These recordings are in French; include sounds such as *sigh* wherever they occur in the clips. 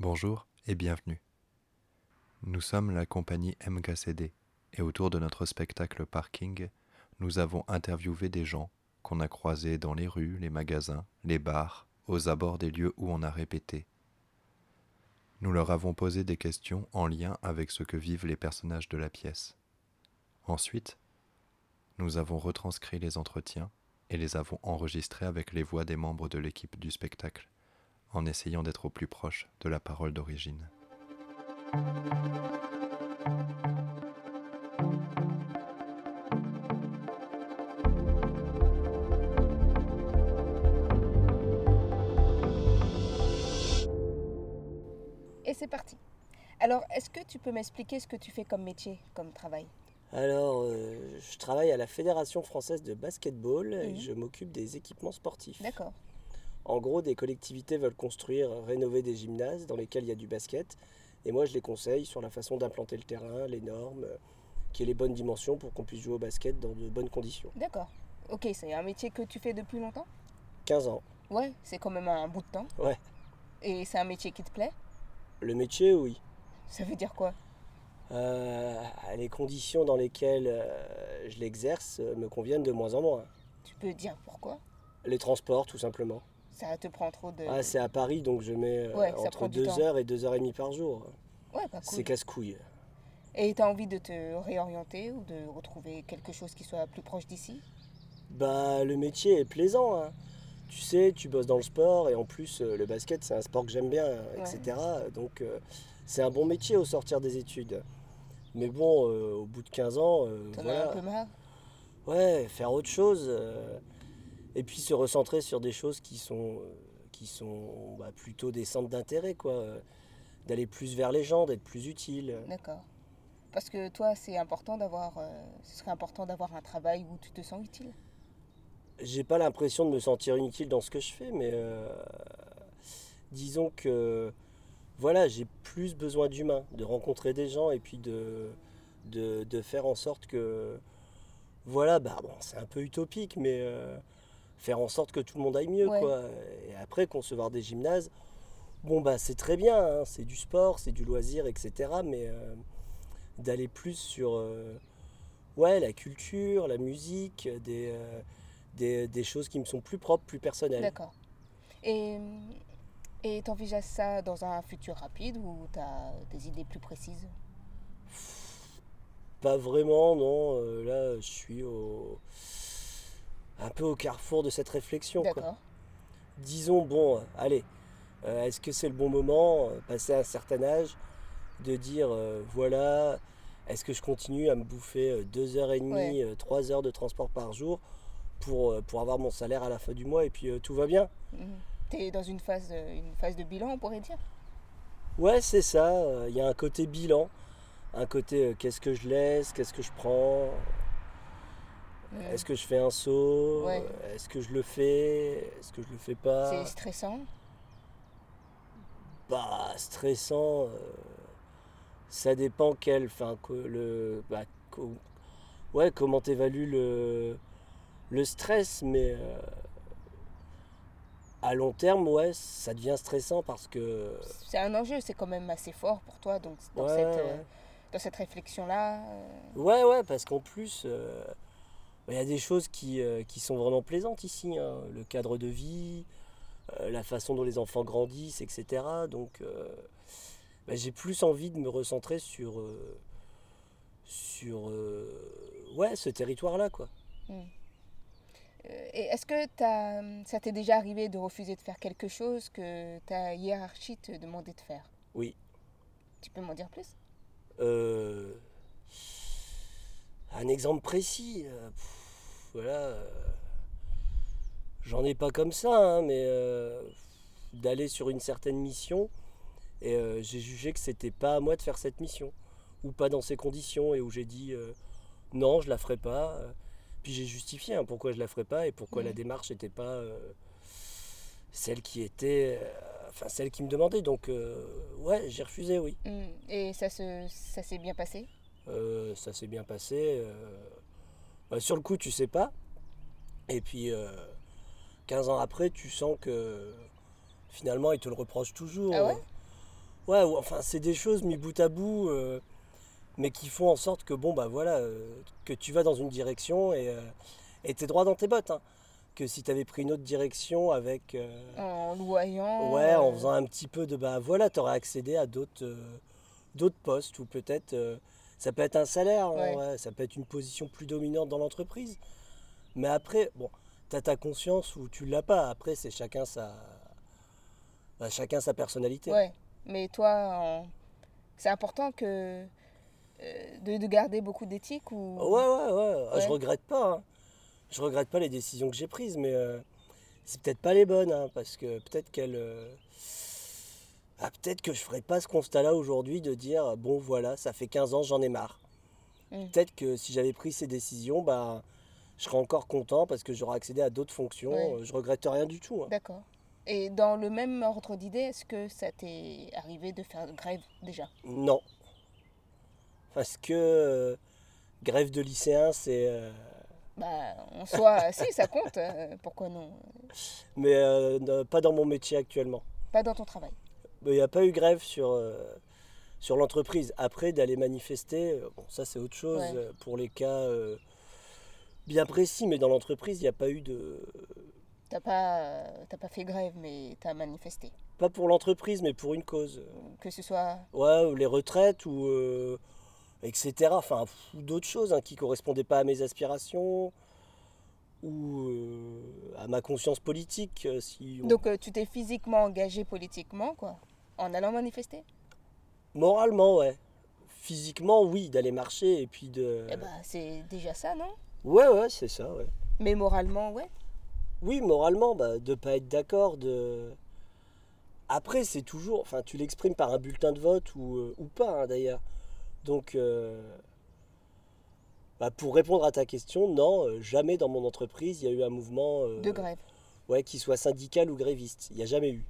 Bonjour et bienvenue. Nous sommes la compagnie MKCD et autour de notre spectacle Parking, nous avons interviewé des gens qu'on a croisés dans les rues, les magasins, les bars, aux abords des lieux où on a répété. Nous leur avons posé des questions en lien avec ce que vivent les personnages de la pièce. Ensuite, nous avons retranscrit les entretiens et les avons enregistrés avec les voix des membres de l'équipe du spectacle, en essayant d'être au plus proche de la parole d'origine. Et c'est parti. Alors, est-ce que tu peux m'expliquer ce que tu fais comme métier, comme travail? Alors, euh, je travaille à la Fédération française de basketball et Mhm. je m'occupe des équipements sportifs. D'accord. En gros, des collectivités veulent construire, rénover des gymnases dans lesquels il y a du basket. Et moi, je les conseille sur la façon d'implanter le terrain, les normes, euh, qui est les bonnes dimensions pour qu'on puisse jouer au basket dans de bonnes conditions. D'accord. Ok, c'est un métier que tu fais depuis longtemps? 15 ans. Ouais, c'est quand même un bout de temps. Ouais. Et c'est un métier qui te plaît? Le métier, oui. Ça veut dire quoi? Euh, les conditions dans lesquelles euh, je l'exerce euh, me conviennent de moins en moins. Tu peux dire pourquoi? Les transports, tout simplement. Ça te prend trop de... Ah, c'est à Paris, donc je mets euh, Ouais, entre prend du 2 temps. heures et 2 heures et demie par jour. Ouais, C'est cool. casse-couille. Et t'as envie de te réorienter ou de retrouver quelque chose qui soit plus proche d'ici? Bah, le métier est plaisant. hein. Tu sais, tu bosses dans le sport et en plus, euh, le basket, c'est un sport que j'aime bien, etc. Donc, euh, c'est un bon métier au sortir des études. Mais bon, euh, au bout de 15 ans, euh, T'en as un peu marre? Ouais, faire autre chose. Et puis se recentrer sur des choses qui sont, euh, qui sont bah, plutôt des centres d'intérêt, quoi. euh, D'aller plus vers les gens, d'être plus utile. D'accord. Parce que toi, c'est important d'avoir... euh, ce serait important d'avoir un travail où tu te sens utile? J'ai pas l'impression de me sentir inutile dans ce que je fais, mais euh, disons que voilà, j'ai plus besoin d'humain, de rencontrer des gens et puis de, de, de faire en sorte que voilà, bah bon, c'est un peu utopique, mais euh, faire en sorte que tout le monde aille mieux, Ouais. quoi. Et après, concevoir des gymnases, bon bah c'est très bien, hein, c'est du sport, c'est du loisir, etc. Mais euh, d'aller plus sur euh, ouais, la culture, la musique, des, euh, des, des choses qui me sont plus propres, plus personnelles. D'accord. Et et t'envisages ça dans un futur rapide ou t'as des idées plus précises? Pas vraiment, non. là, je suis au... un peu au carrefour de cette réflexion. quoi. Disons, bon, allez, euh, est-ce que c'est le bon moment, euh, passé à un certain âge, de dire, euh, voilà, est-ce que je continue à me bouffer euh, deux heures et demie, Ouais. trois heures de transport par jour pour, pour avoir mon salaire à la fin du mois et puis tout va bien? Mhm. T'es dans une phase, une phase de bilan, on pourrait dire? Ouais, c'est ça. Il y a un côté bilan, un côté qu'est-ce que je laisse, qu'est-ce que je prends, Est-ce que je fais un saut, Ouais. est-ce que je le fais, est-ce que je le fais pas? C'est stressant? Bah, stressant, euh, ça dépend quel, enfin, que le, bah, ouais, comment t'évalues le, le stress, mais euh, à long terme, ouais, ça devient stressant parce que, C'est un enjeu, c'est quand même assez fort pour toi, donc dans Ouais, cette, euh, ouais. dans cette réflexion-là. ouais, ouais, parce qu'en plus, il y a des choses qui, euh, qui sont vraiment plaisantes ici, hein, le cadre de vie, euh, la façon dont les enfants grandissent, etc. Donc, euh, bah, j'ai plus envie de me recentrer sur, sur ouais, ce territoire-là, quoi. Et est-ce que t'as, ça t'est déjà arrivé de refuser de faire quelque chose que ta hiérarchie te demandait de faire? Oui. Tu peux m'en dire plus? Euh, un exemple précis, pff, voilà. euh, J'en ai pas comme ça, hein, mais euh, d'aller sur une certaine mission et euh, j'ai jugé que c'était pas à moi de faire cette mission ou pas dans ces conditions et où j'ai dit euh, non, je la ferai pas. Puis j'ai justifié hein, pourquoi je la ferai pas et pourquoi la Mhm. démarche n'était pas euh, celle qui était, enfin celle qui me demandait. Donc ouais, j'ai refusé, oui. Mm. Et ça, se, ça s'est bien passé? Euh, ça s'est bien passé. Euh, bah, sur le coup, tu sais pas. Et puis, euh, 15 ans après, tu sens que finalement, ils te le reprochent toujours. Ah ouais? Ouais, ou- enfin, c'est des choses mis bout à bout, euh, mais qui font en sorte que, bon, bah voilà, euh, que tu vas dans une direction et euh, et t'es droit dans tes bottes. hein. Que si t'avais pris une autre direction avec. euh, En loyant. Ouais, en euh, faisant un petit peu de bah voilà, tu aurais accédé à d'autres euh, d'autres postes ou peut-être euh, ça peut être un salaire, Ouais. ouais, ça peut être une position plus dominante dans l'entreprise. Mais après, bon, tu as ta conscience ou tu l'as pas. Après, c'est chacun sa bah, chacun sa personnalité. Ouais, mais toi, c'est important que euh, de, de garder beaucoup d'éthique ou? Ouais, ouais, ouais. Ah, Je regrette pas. hein. Je regrette pas les décisions que j'ai prises, mais euh, c'est peut-être pas les bonnes, hein, parce que peut-être qu'elles. euh, ah, peut-être que je ferais pas ce constat-là aujourd'hui de dire bon voilà, ça fait 15 ans, j'en ai marre. Mm. Peut-être que si j'avais pris ces décisions, bah, je serais encore content parce que j'aurais accédé à d'autres fonctions. Euh, Je regrette rien du tout. hein. D'accord. Et dans le même ordre d'idée, est-ce que ça t'est arrivé de faire grève déjà? Non. Parce que euh, grève de lycéen, c'est. euh, Bah, en soi, *laughs* si, ça compte. euh, pourquoi non? Mais euh, ne- pas dans mon métier actuellement. Pas dans ton travail? Il n'y a pas eu grève sur, euh, sur l'entreprise. Après, d'aller manifester, euh, bon, ça c'est autre chose Ouais. euh, pour les cas euh, bien précis, mais dans l'entreprise, il n'y a pas eu de. T'as pas, t'as pas fait grève, mais t'as manifesté. Pas pour l'entreprise, mais pour une cause. Que ce soit. Ouais, ou les retraites, ou. euh, etc. Enfin, d'autres choses hein, qui correspondaient pas à mes aspirations, ou euh, à ma conscience politique. Si on- Donc, euh, tu t'es physiquement engagé politiquement, quoi, en allant manifester? Moralement, ouais. Physiquement, oui, d'aller marcher et puis de. Eh bah, c'est déjà ça, non? Ouais, ouais, c'est ça, ouais. Mais moralement, ouais. Oui, moralement, bah, de pas être d'accord, de... Après, c'est toujours... Enfin, tu l'exprimes par un bulletin de vote ou, euh, ou pas, hein, d'ailleurs. Donc, euh, bah, pour répondre à ta question, non, euh, jamais dans mon entreprise, il y a eu un mouvement De grève. ouais, qui soit syndical ou gréviste. Il n'y a jamais eu.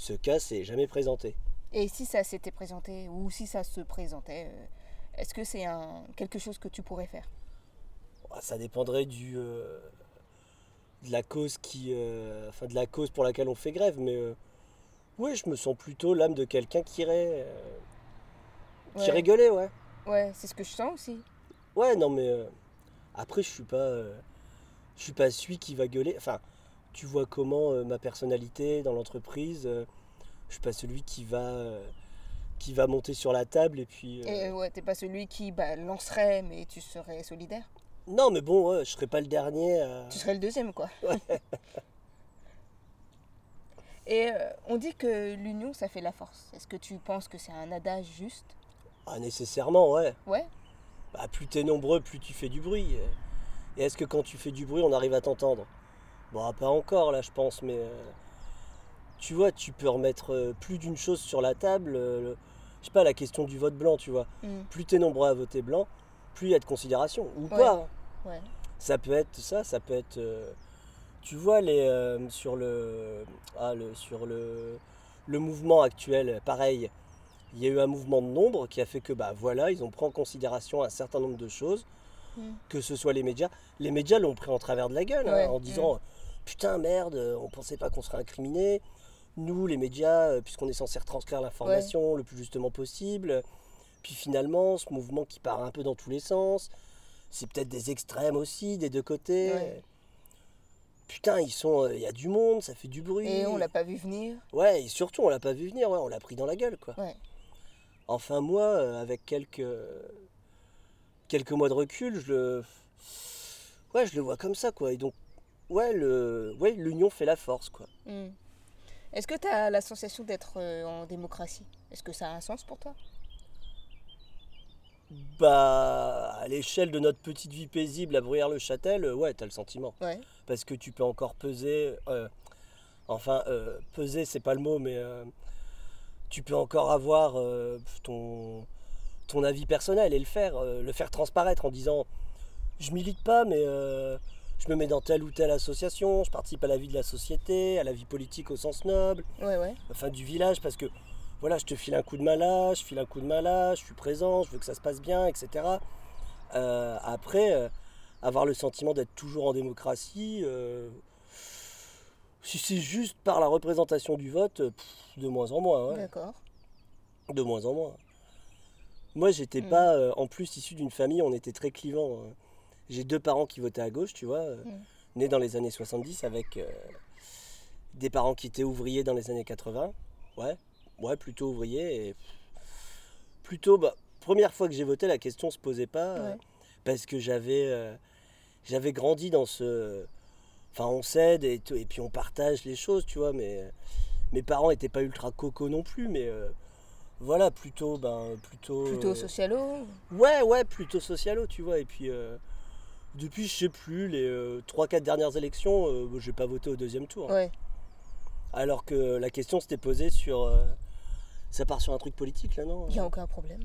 Ce cas s'est jamais présenté. Et si ça s'était présenté, ou si ça se présentait, euh, est-ce que c'est un, quelque chose que tu pourrais faire? Bah, Ça dépendrait du, euh, de la cause qui, euh, enfin de la cause pour laquelle on fait grève, mais euh, oui, je me sens plutôt l'âme de quelqu'un qui irait, qui Ouais. rigolait, ouais. Ouais, c'est ce que je sens aussi. Ouais, non, mais après, je suis pas, je suis pas celui qui va gueuler. Enfin, tu vois comment euh, ma personnalité dans l'entreprise. euh, je suis pas celui qui va, euh, qui va monter sur la table et puis. euh, Et ouais, t'es pas celui qui bah, lancerait, mais tu serais solidaire? Non, mais bon, ouais, je serais pas le dernier. à- Tu serais le deuxième, quoi. *laughs* Et on dit que l'union, ça fait la force. Est-ce que tu penses que c'est un adage juste? Ah, nécessairement, ouais. Ouais. Bah, plus t'es nombreux, plus tu fais du bruit. Et est-ce que quand tu fais du bruit, on arrive à t'entendre? Bon, pas encore là, je pense, mais euh, tu vois, tu peux remettre euh, plus d'une chose sur la table. euh, je sais pas, la question du vote blanc, tu vois. Mm. Plus t'es nombreux à voter blanc, plus il y a de considération. Ou Ouais. pas. Ouais. Ça peut être ça, ça peut être. tu vois, les, sur, le, ah, le, sur le, le mouvement actuel, pareil. Il y a eu un mouvement de nombre qui a fait que, bah voilà, ils ont pris en considération un certain nombre de choses, Mm. que ce soit les médias. Les médias l'ont pris en travers de la gueule, hein, en mm. Putain, merde, on pensait pas qu'on serait incriminés. Nous, les médias, euh, puisqu'on est censé retranscrire l'information le plus justement possible. Puis finalement, ce mouvement qui part un peu dans tous les sens, c'est peut-être des extrêmes aussi, des deux côtés. Ouais. Putain, ils sont, euh, il y a du monde, ça fait du bruit. Et on l'a pas vu venir. Ouais, et surtout, on l'a pas vu venir, ouais, on l'a pris dans la gueule, quoi. Ouais. Enfin, moi, euh, avec quelques, quelques mois de recul, je le, ouais, je le vois comme ça, quoi. Et donc, ouais, le, ouais, l'union fait la force, quoi. Mm. Est-ce que tu as la sensation d'être euh, en démocratie? Est-ce que ça a un sens pour toi? Bah, à l'échelle de notre petite vie paisible à Bruyères-le-Châtel, euh, ouais, t'as le sentiment. Ouais. Parce que tu peux encore peser. euh, enfin, euh, peser, c'est pas le mot, mais euh, tu peux encore avoir ton, ton avis personnel et le faire, le faire transparaître en disant je milite pas, mais je me mets dans telle ou telle association, je participe à la vie de la société, à la vie politique au sens noble, Ouais, ouais. enfin du village, parce que voilà, je te file un coup de main là, je file un coup de main là, je suis présent, je veux que ça se passe bien, etc. Euh, après, euh, avoir le sentiment d'être toujours en démocratie, euh, si c'est juste par la représentation du vote, pff, de moins en moins. ouais. D'accord. De moins en moins. Moi, j'étais Mm. pas, en plus, issu d'une famille, on était très clivants. hein. J'ai deux parents qui votaient à gauche, tu vois, euh, Mm. nés dans les années 70 avec euh, des parents qui étaient ouvriers dans les années 80. Ouais, ouais, plutôt ouvriers. Et plutôt, bah, première fois que j'ai voté, la question se posait pas euh, Ouais. parce que j'avais j'avais grandi dans ce. Enfin, on s'aide et, et puis on partage les choses, tu vois, mais mes parents étaient pas ultra coco non plus, mais euh, voilà, plutôt, ben, plutôt. Plutôt euh, socialo Ouais, ouais, plutôt socialo, tu vois. Et puis, euh, depuis, je sais plus, les 3-4 dernières élections, euh, j'ai pas voté au deuxième tour. Ouais. Alors que la question s'était posée sur. euh, ça part sur un truc politique, là, non? Il n'y a aucun problème.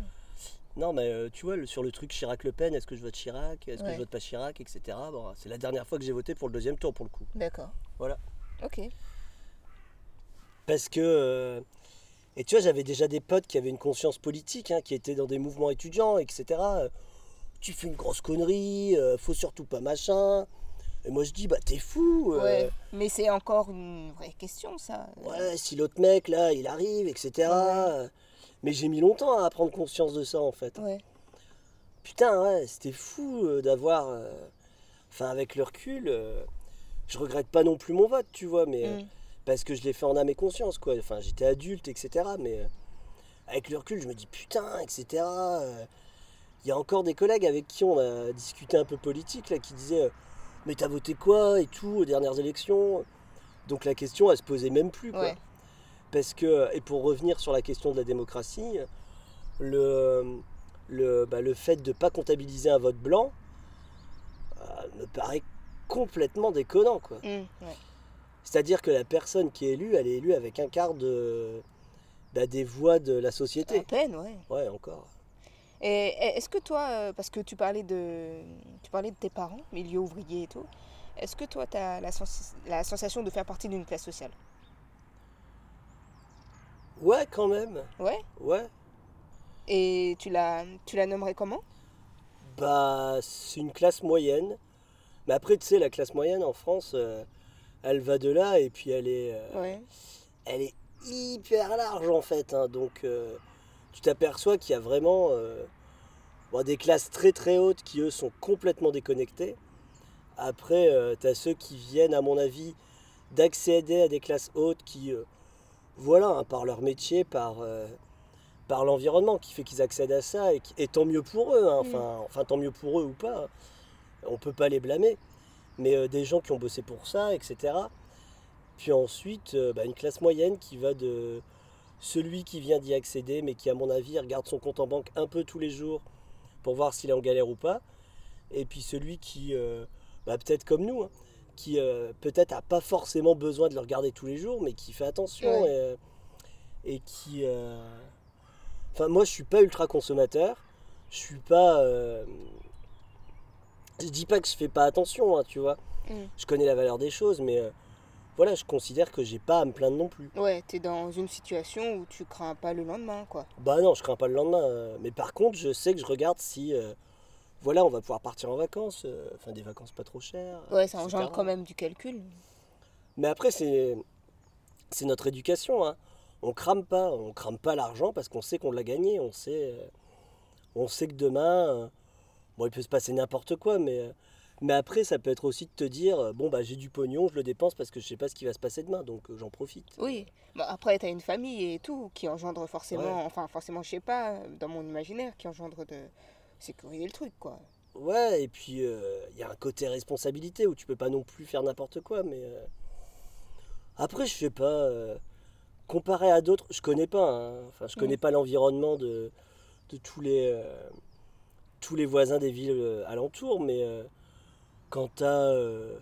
Non, mais euh, tu vois, le- sur le truc Chirac-Le Pen, est-ce que je vote Chirac? Est-ce que Ouais. je vote pas Chirac? Etc. Bon, c'est la dernière fois que j'ai voté pour le deuxième tour, pour le coup. D'accord. Voilà. Ok. Parce que. euh, et tu vois, j'avais déjà des potes qui avaient une conscience politique, hein, qui étaient dans des mouvements étudiants, etc. Tu fais une grosse connerie, euh, faut surtout pas machin. Et moi je dis, bah t'es fou. euh, Ouais. Mais c'est encore une vraie question, ça. ouais, si l'autre mec là, il arrive, etc. Ouais. Mais j'ai mis longtemps à prendre conscience de ça en fait. Ouais. Putain, ouais, c'était fou euh, d'avoir. euh, Enfin, avec le recul, je regrette pas non plus mon vote, tu vois, mais. Mm. parce que je l'ai fait en âme et conscience, quoi. Enfin, j'étais adulte, etc. Mais avec le recul, je me dis putain, etc. Il y a encore des collègues avec qui on a discuté un peu politique, là, qui disaient euh, Mais t'as voté quoi et tout aux dernières élections? Donc la question, elle se posait même plus, quoi. Ouais. Parce que, et pour revenir sur la question de la démocratie, le, le, bah, le fait de ne pas comptabiliser un vote blanc euh, me paraît complètement déconnant, quoi. Mm. Ouais. C'est-à-dire que la personne qui est élue, elle est élue avec un quart de, bah, des voix de la À société. peine, ouais. Ouais, encore. Et est-ce que toi, euh, parce que tu parlais de, tu parlais de tes parents, milieu ouvrier et tout, est-ce que toi, tu as la, sens- la sensation de faire partie d'une classe sociale? Ouais, quand même. Ouais? Ouais. Et tu la, tu la nommerais comment? Bah, c'est une classe moyenne. Mais après, tu sais, la classe moyenne en France, euh, elle va de là et puis elle est, euh, Ouais. elle est hyper large en fait. hein. donc, euh, tu t'aperçois qu'il y a vraiment euh, bon, des classes très très hautes qui eux sont complètement déconnectées. Après, tu as ceux qui viennent, à mon avis, d'accéder à des classes hautes qui, euh, voilà, hein, par leur métier, par, euh, par l'environnement qui fait qu'ils accèdent à ça, et, tant mieux pour eux, hein, Mm. enfin, enfin tant mieux pour eux ou pas, hein. on peut pas les blâmer, mais euh, des gens qui ont bossé pour ça, etc. Puis ensuite, euh, bah, une classe moyenne qui va de celui qui vient d'y accéder, mais qui, à mon avis, regarde son compte en banque un peu tous les jours pour voir s'il est en galère ou pas, et puis celui qui, euh, bah, peut-être comme nous, hein, qui euh, peut-être a pas forcément besoin de le regarder tous les jours, mais qui fait attention Ouais. et, euh, et qui. Enfin, moi, je suis pas ultra consommateur. Je suis pas. Je dis pas que je fais pas attention, hein, tu vois. Mm. Je connais la valeur des choses, mais voilà, je considère que j'ai pas à me plaindre non plus. Ouais, t'es dans une situation où tu crains pas le lendemain, quoi. Bah non, je crains pas le lendemain. euh, Mais par contre, je sais que je regarde si. euh, voilà, on va pouvoir partir en vacances. euh, Enfin, des vacances pas trop chères. Ouais, ça engendre quand même du calcul. Mais après, c'est c'est notre éducation. Hein. On crame pas, on crame pas l'argent parce qu'on sait qu'on l'a gagné. On sait, on sait que demain, bon, il peut se passer n'importe quoi, mais mais après, ça peut être aussi de te dire, euh, bon bah j'ai du pognon, je le dépense parce que je sais pas ce qui va se passer demain, donc euh, j'en profite. Oui. Bah, après, t'as une famille et tout qui engendre forcément, Ouais. enfin, forcément, je sais pas, dans mon imaginaire, qui engendre de sécuriser le truc, quoi. Ouais, et puis il y a un côté responsabilité où tu peux pas non plus faire n'importe quoi, mais euh, après, je sais pas. euh, comparé à d'autres, je connais pas. hein. Enfin, je connais Mm. pas l'environnement de, de tous les euh, tous les voisins des villes euh, alentours, mais euh, quand t'as euh,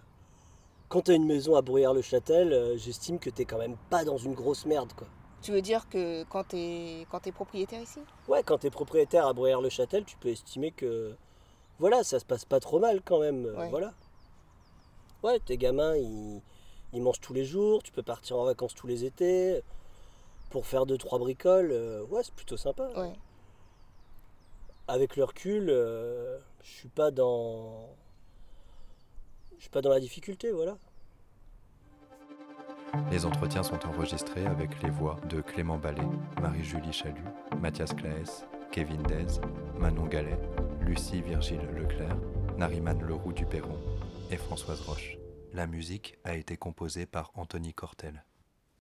quand t'as une maison à Bruyères-le-Châtel, euh, j'estime que t'es quand même pas dans une grosse merde, quoi. Tu veux dire que quand t'es quand t'es propriétaire ici? Ouais, quand t'es propriétaire à Bruyères-le-Châtel, tu peux estimer que voilà, ça se passe pas trop mal quand même. euh, Ouais. Voilà. Ouais, tes gamins, ils, ils mangent tous les jours, tu peux partir en vacances tous les étés pour faire deux trois bricoles. euh, ouais, c'est plutôt sympa. Ouais. Avec le recul, euh, je suis pas dans suis pas dans la difficulté, voilà. Les entretiens sont enregistrés avec les voix de Clément Ballet, Marie-Julie Chalut, Mathias Claes, Kevin Dez, Manon Gallet, Lucie Virgile Leclerc, Nariman Leroux du Perron et Françoise Roche. La musique a été composée par Anthony Cortel.